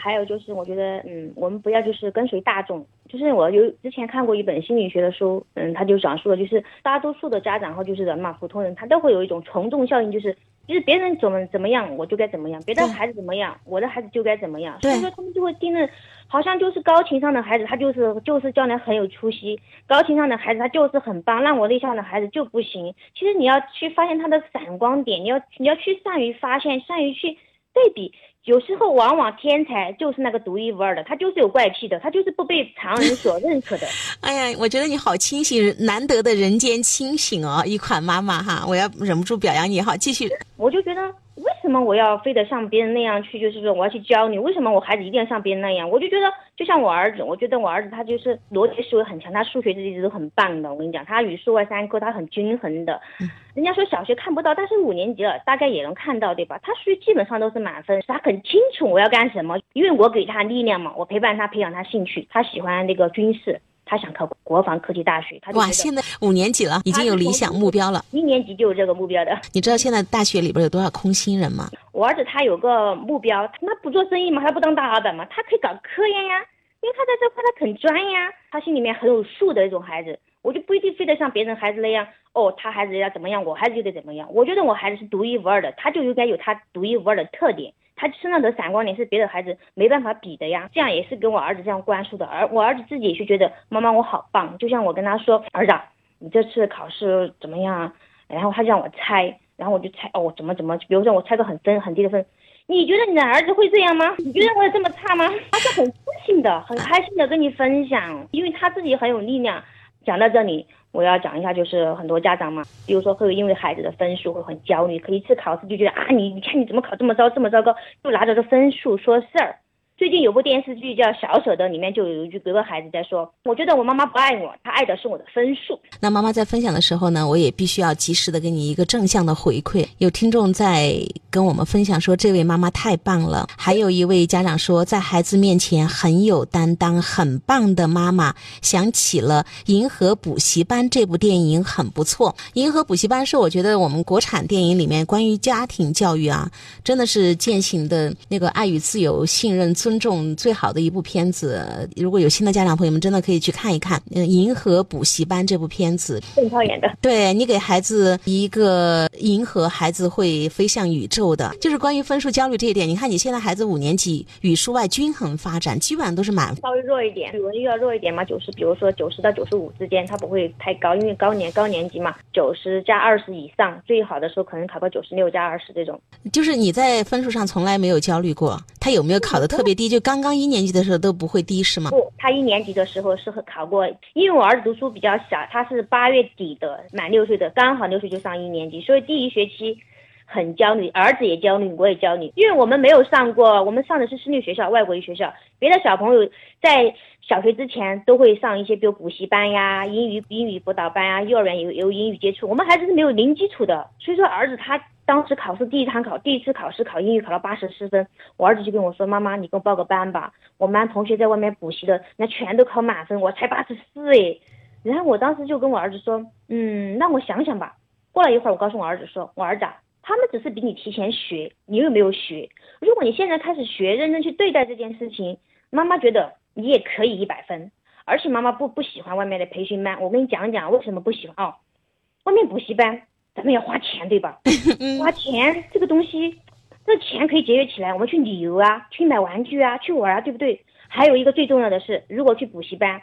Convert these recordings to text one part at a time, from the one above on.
还有就是，我觉得，嗯，我们不要就是跟随大众。就是我有之前看过一本心理学的书，嗯，他就讲述了，就是大多数的家长和就是人嘛，普通人他都会有一种从众效应，就是就是别人怎么怎么样，我就该怎么样；别的孩子怎么样，我的孩子就该怎么样。所以说他们就会盯着，好像就是高情商的孩子，他就是就是将来很有出息；高情商的孩子，他就是很棒。让我内向的孩子就不行。其实你要去发现他的闪光点，你要你要去善于发现，善于去对比。有时候，往往天才就是那个独一无二的，他就是有怪癖的，他就是不被常人所认可的。哎呀，我觉得你好清醒，难得的人间清醒哦，一款妈妈哈，我要忍不住表扬你哈，继续。我就觉得。为什么我要非得像别人那样去？就是说我要去教你，为什么我孩子一定要像别人那样？我就觉得，就像我儿子，我觉得我儿子他就是逻辑思维很强，他数学这些都很棒的。我跟你讲，他语数外三科他很均衡的。人家说小学看不到，但是五年级了，大概也能看到，对吧？他数学基本上都是满分，他很清楚我要干什么，因为我给他力量嘛，我陪伴他培养他兴趣，他喜欢那个军事。他想考国防科技大学，他哇，现在五年级了，已经有理想目标了。一年级就有这个目标的。你知道现在大学里边有多少空心人吗？我儿子他有个目标，他不做生意嘛，他不当大老板嘛，他可以搞科研呀，因为他在这块他肯钻呀，他心里面很有数的那种孩子。我就不一定非得像别人孩子那样，哦，他孩子要怎么样，我孩子就得怎么样。我觉得我孩子是独一无二的，他就应该有他独一无二的特点。他身上的闪光点是别的孩子没办法比的呀，这样也是跟我儿子这样灌输的，而我儿子自己也是觉得妈妈我好棒，就像我跟他说，儿子，你这次考试怎么样啊？然后他就让我猜，然后我就猜，哦，怎么怎么，比如说我猜个很分很低的分，你觉得你的儿子会这样吗？你觉得我有这么差吗？他是很自信的，很开心的跟你分享，因为他自己很有力量。讲到这里。我要讲一下，就是很多家长嘛，比如说会因为孩子的分数会很焦虑，可一次考试就觉得啊，你你看你怎么考这么糟，这么糟糕，就拿着这分数说事儿。最近有部电视剧叫《小舍得》，里面就有一句格格孩子在说：“我觉得我妈妈不爱我，她爱的是我的分数。”那妈妈在分享的时候呢，我也必须要及时的给你一个正向的回馈。有听众在跟我们分享说，这位妈妈太棒了。还有一位家长说，在孩子面前很有担当，很棒的妈妈。想起了《银河补习班》这部电影很不错，《银河补习班》是我觉得我们国产电影里面关于家庭教育啊，真的是践行的那个爱与自由、信任、尊。尊重最好的一部片子，如果有新的家长朋友们，真的可以去看一看。嗯，《银河补习班》这部片子，邓超演的。对你给孩子一个银河，孩子会飞向宇宙的。就是关于分数焦虑这一点，你看你现在孩子五年级，语数外均衡发展，基本上都是满。稍微弱一点，语文又要弱一点嘛，九十，比如说九十到九十五之间，他不会太高，因为高年高年级嘛，九十加二十以上，最好的时候可能考个九十六加二十这种。就是你在分数上从来没有焦虑过，他有没有考的特别？低就刚刚一年级的时候都不会低是吗？不，他一年级的时候是考过，因为我儿子读书比较小，他是八月底的，满六岁的，刚好六岁就上一年级，所以第一学期很焦虑，儿子也焦虑，我也焦虑，因为我们没有上过，我们上的是私立学校，外国语学校，别的小朋友在小学之前都会上一些，比如补习班呀、英语英语辅导班啊，幼儿园有有英语接触，我们孩子是没有零基础的，所以说儿子他。当时考试第一场考，第一次考试考英语考了八十四分，我儿子就跟我说：“妈妈，你给我报个班吧，我们班同学在外面补习的，那全都考满分，我才八十四哎。”然后我当时就跟我儿子说：“嗯，那我想想吧。”过了一会儿，我告诉我儿子说：“我儿子，他们只是比你提前学，你又没有学？如果你现在开始学，认真去对待这件事情，妈妈觉得你也可以一百分。而且妈妈不不喜欢外面的培训班，我跟你讲讲为什么不喜欢哦，外面补习班。”咱们要花钱，对吧？花钱这个东西，这钱可以节约起来，我们去旅游啊，去买玩具啊，去玩啊，对不对？还有一个最重要的是，如果去补习班，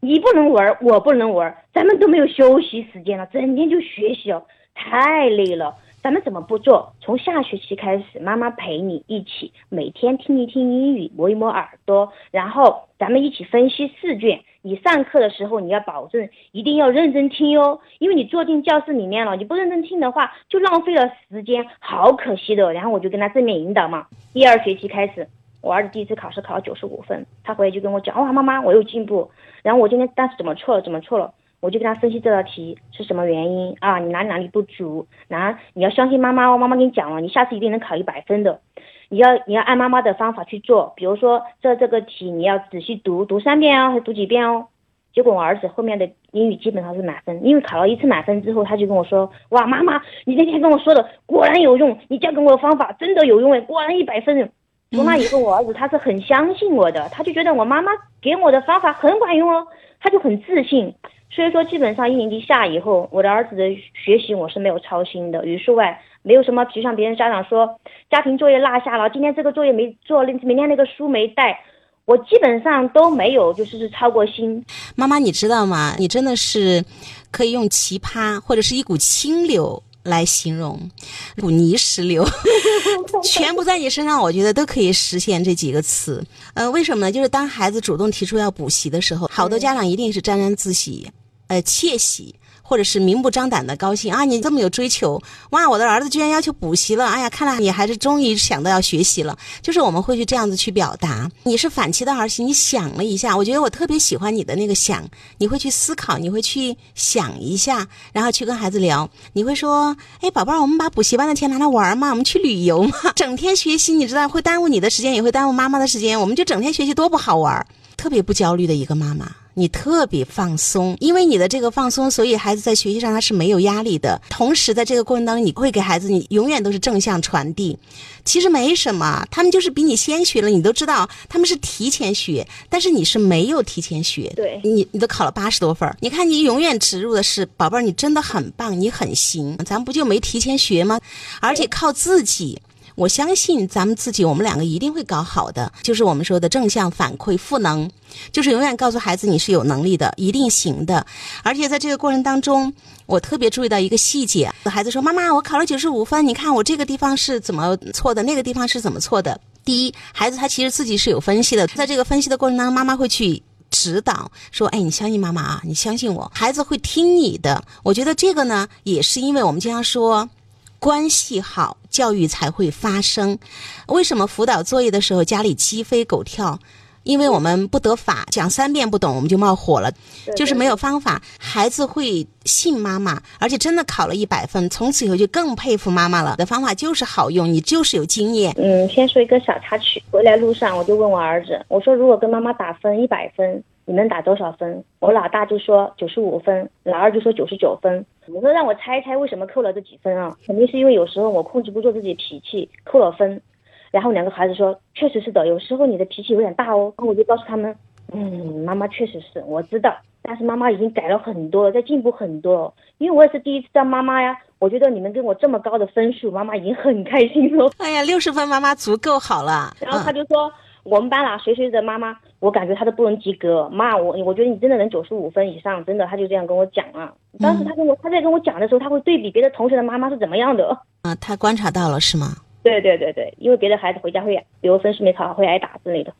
你不能玩，我不能玩，咱们都没有休息时间了，整天就学习哦，太累了。咱们怎么不做？从下学期开始，妈妈陪你一起每天听一听英语，磨一磨耳朵，然后咱们一起分析试卷。你上课的时候，你要保证一定要认真听哟，因为你坐进教室里面了，你不认真听的话，就浪费了时间，好可惜的。然后我就跟他正面引导嘛。第二学期开始，我儿子第一次考试考了九十五分，他回来就跟我讲，哇，妈妈，我有进步。然后我今天当时怎么错了？怎么错了？我就跟他分析这道题是什么原因啊？你哪里哪里不足？那你要相信妈妈哦，妈妈跟你讲了，你下次一定能考一百分的。你要你要按妈妈的方法去做，比如说这这个题你要仔细读读三遍哦，还是读几遍哦。结果我儿子后面的英语基本上是满分，因为考了一次满分之后，他就跟我说，哇，妈妈，你那天跟我说的果然有用，你教给我的方法真的有用哎，果然一百分。从那以后，我儿子他是很相信我的，他就觉得我妈妈给我的方法很管用哦，他就很自信。所以说，基本上一年级下以后，我的儿子的学习我是没有操心的，语数外没有什么，就像别人家长说家庭作业落下了，今天这个作业没做，明天那个书没带，我基本上都没有就是操过心。妈妈，你知道吗？你真的是可以用奇葩或者是一股清流。来形容，股泥石流，全部在你身上，我觉得都可以实现这几个词。呃，为什么呢？就是当孩子主动提出要补习的时候，好多家长一定是沾沾自喜，呃，窃喜。或者是明目张胆的高兴啊！你这么有追求哇！我的儿子居然要求补习了！哎呀，看来你还是终于想到要学习了。就是我们会去这样子去表达。你是反其道而行，你想了一下，我觉得我特别喜欢你的那个想，你会去思考，你会去想一下，然后去跟孩子聊。你会说：“哎，宝贝儿，我们把补习班的钱拿来玩嘛？我们去旅游嘛？整天学习，你知道会耽误你的时间，也会耽误妈妈的时间。我们就整天学习，多不好玩！特别不焦虑的一个妈妈。”你特别放松，因为你的这个放松，所以孩子在学习上他是没有压力的。同时，在这个过程当中，你会给孩子，你永远都是正向传递。其实没什么，他们就是比你先学了，你都知道他们是提前学，但是你是没有提前学。对，你你都考了八十多分，你看你永远植入的是宝贝儿，你真的很棒，你很行，咱不就没提前学吗？而且靠自己。我相信咱们自己，我们两个一定会搞好的。就是我们说的正向反馈、赋能，就是永远告诉孩子你是有能力的，一定行的。而且在这个过程当中，我特别注意到一个细节：孩子说：“妈妈，我考了九十五分，你看我这个地方是怎么错的，那个地方是怎么错的。”第一，孩子他其实自己是有分析的，在这个分析的过程当中，妈妈会去指导，说：“哎，你相信妈妈啊，你相信我。”孩子会听你的。我觉得这个呢，也是因为我们经常说。关系好，教育才会发生。为什么辅导作业的时候家里鸡飞狗跳？因为我们不得法，讲三遍不懂我们就冒火了，就是没有方法。孩子会信妈妈，而且真的考了一百分，从此以后就更佩服妈妈了。的方法就是好用，你就是有经验。嗯，先说一个小插曲。回来路上我就问我儿子，我说如果跟妈妈打分一百分。你能打多少分？我老大就说九十五分，老二就说九十九分。我说让我猜一猜为什么扣了这几分啊？肯定是因为有时候我控制不住自己脾气，扣了分。然后两个孩子说，确实是的，有时候你的脾气有点大哦。我就告诉他们，嗯，妈妈确实是我知道，但是妈妈已经改了很多，在进步很多。因为我也是第一次当妈妈呀，我觉得你们给我这么高的分数，妈妈已经很开心了。哎呀，六十分妈妈足够好了。然后他就说。我们班啦，谁谁的妈妈，我感觉她都不能及格。妈，我我觉得你真的能九十五分以上，真的，她就这样跟我讲啊。当时她跟我她在跟我讲的时候，她会对比别的同学的妈妈是怎么样的。啊，她观察到了是吗？对对对对，因为别的孩子回家会，比如分数没考好会挨打之类的。